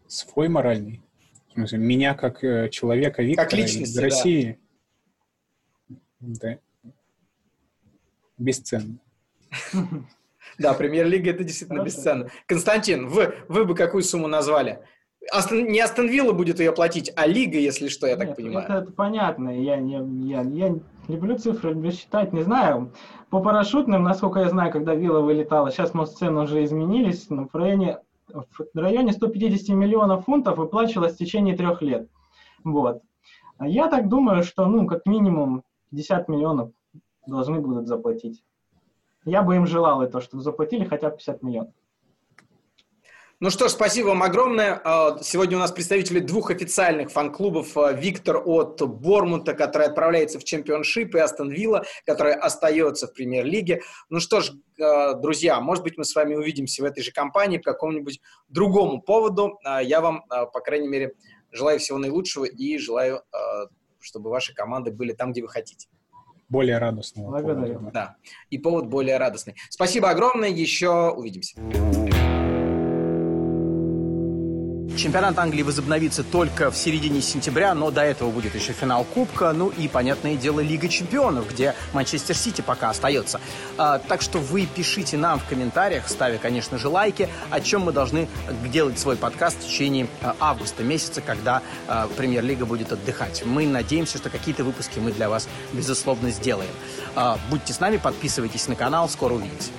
Свой моральный? В смысле, меня как э, человека Виктора как личности, из России? Да. да бесценно. Да, премьер-лига это действительно бесценно. Константин, вы, вы бы какую сумму назвали? Астон, не Астон Вилла будет ее платить, а Лига, если что, я Нет, так понимаю. Это, это понятно. Я, не, я, я люблю цифры, люблю считать, не знаю. По парашютным, насколько я знаю, когда Вилла вылетала, сейчас, может, цены уже изменились, но в районе, в районе 150 миллионов фунтов выплачивалось в течение трех лет. Вот. А я так думаю, что, ну, как минимум 50 миллионов должны будут заплатить. Я бы им желал это, чтобы заплатили хотя бы 50 миллионов. Ну что ж, спасибо вам огромное. А, сегодня у нас представители двух официальных фан-клубов. А, Виктор от Бормута, который отправляется в чемпионшип, и Астон Вилла, которая остается в премьер-лиге. Ну что ж, а, друзья, может быть, мы с вами увидимся в этой же компании по какому-нибудь другому поводу. Я вам, по крайней мере, желаю всего наилучшего и желаю, чтобы ваши команды были там, где вы хотите более радостного. Благодарю. Повода. Да, и повод более радостный. Спасибо огромное, еще увидимся. Чемпионат Англии возобновится только в середине сентября, но до этого будет еще финал Кубка, ну и, понятное дело, Лига Чемпионов, где Манчестер Сити пока остается. А, так что вы пишите нам в комментариях, ставя, конечно же, лайки, о чем мы должны делать свой подкаст в течение а, августа месяца, когда а, Премьер-лига будет отдыхать. Мы надеемся, что какие-то выпуски мы для вас, безусловно, сделаем. А, будьте с нами, подписывайтесь на канал, скоро увидимся.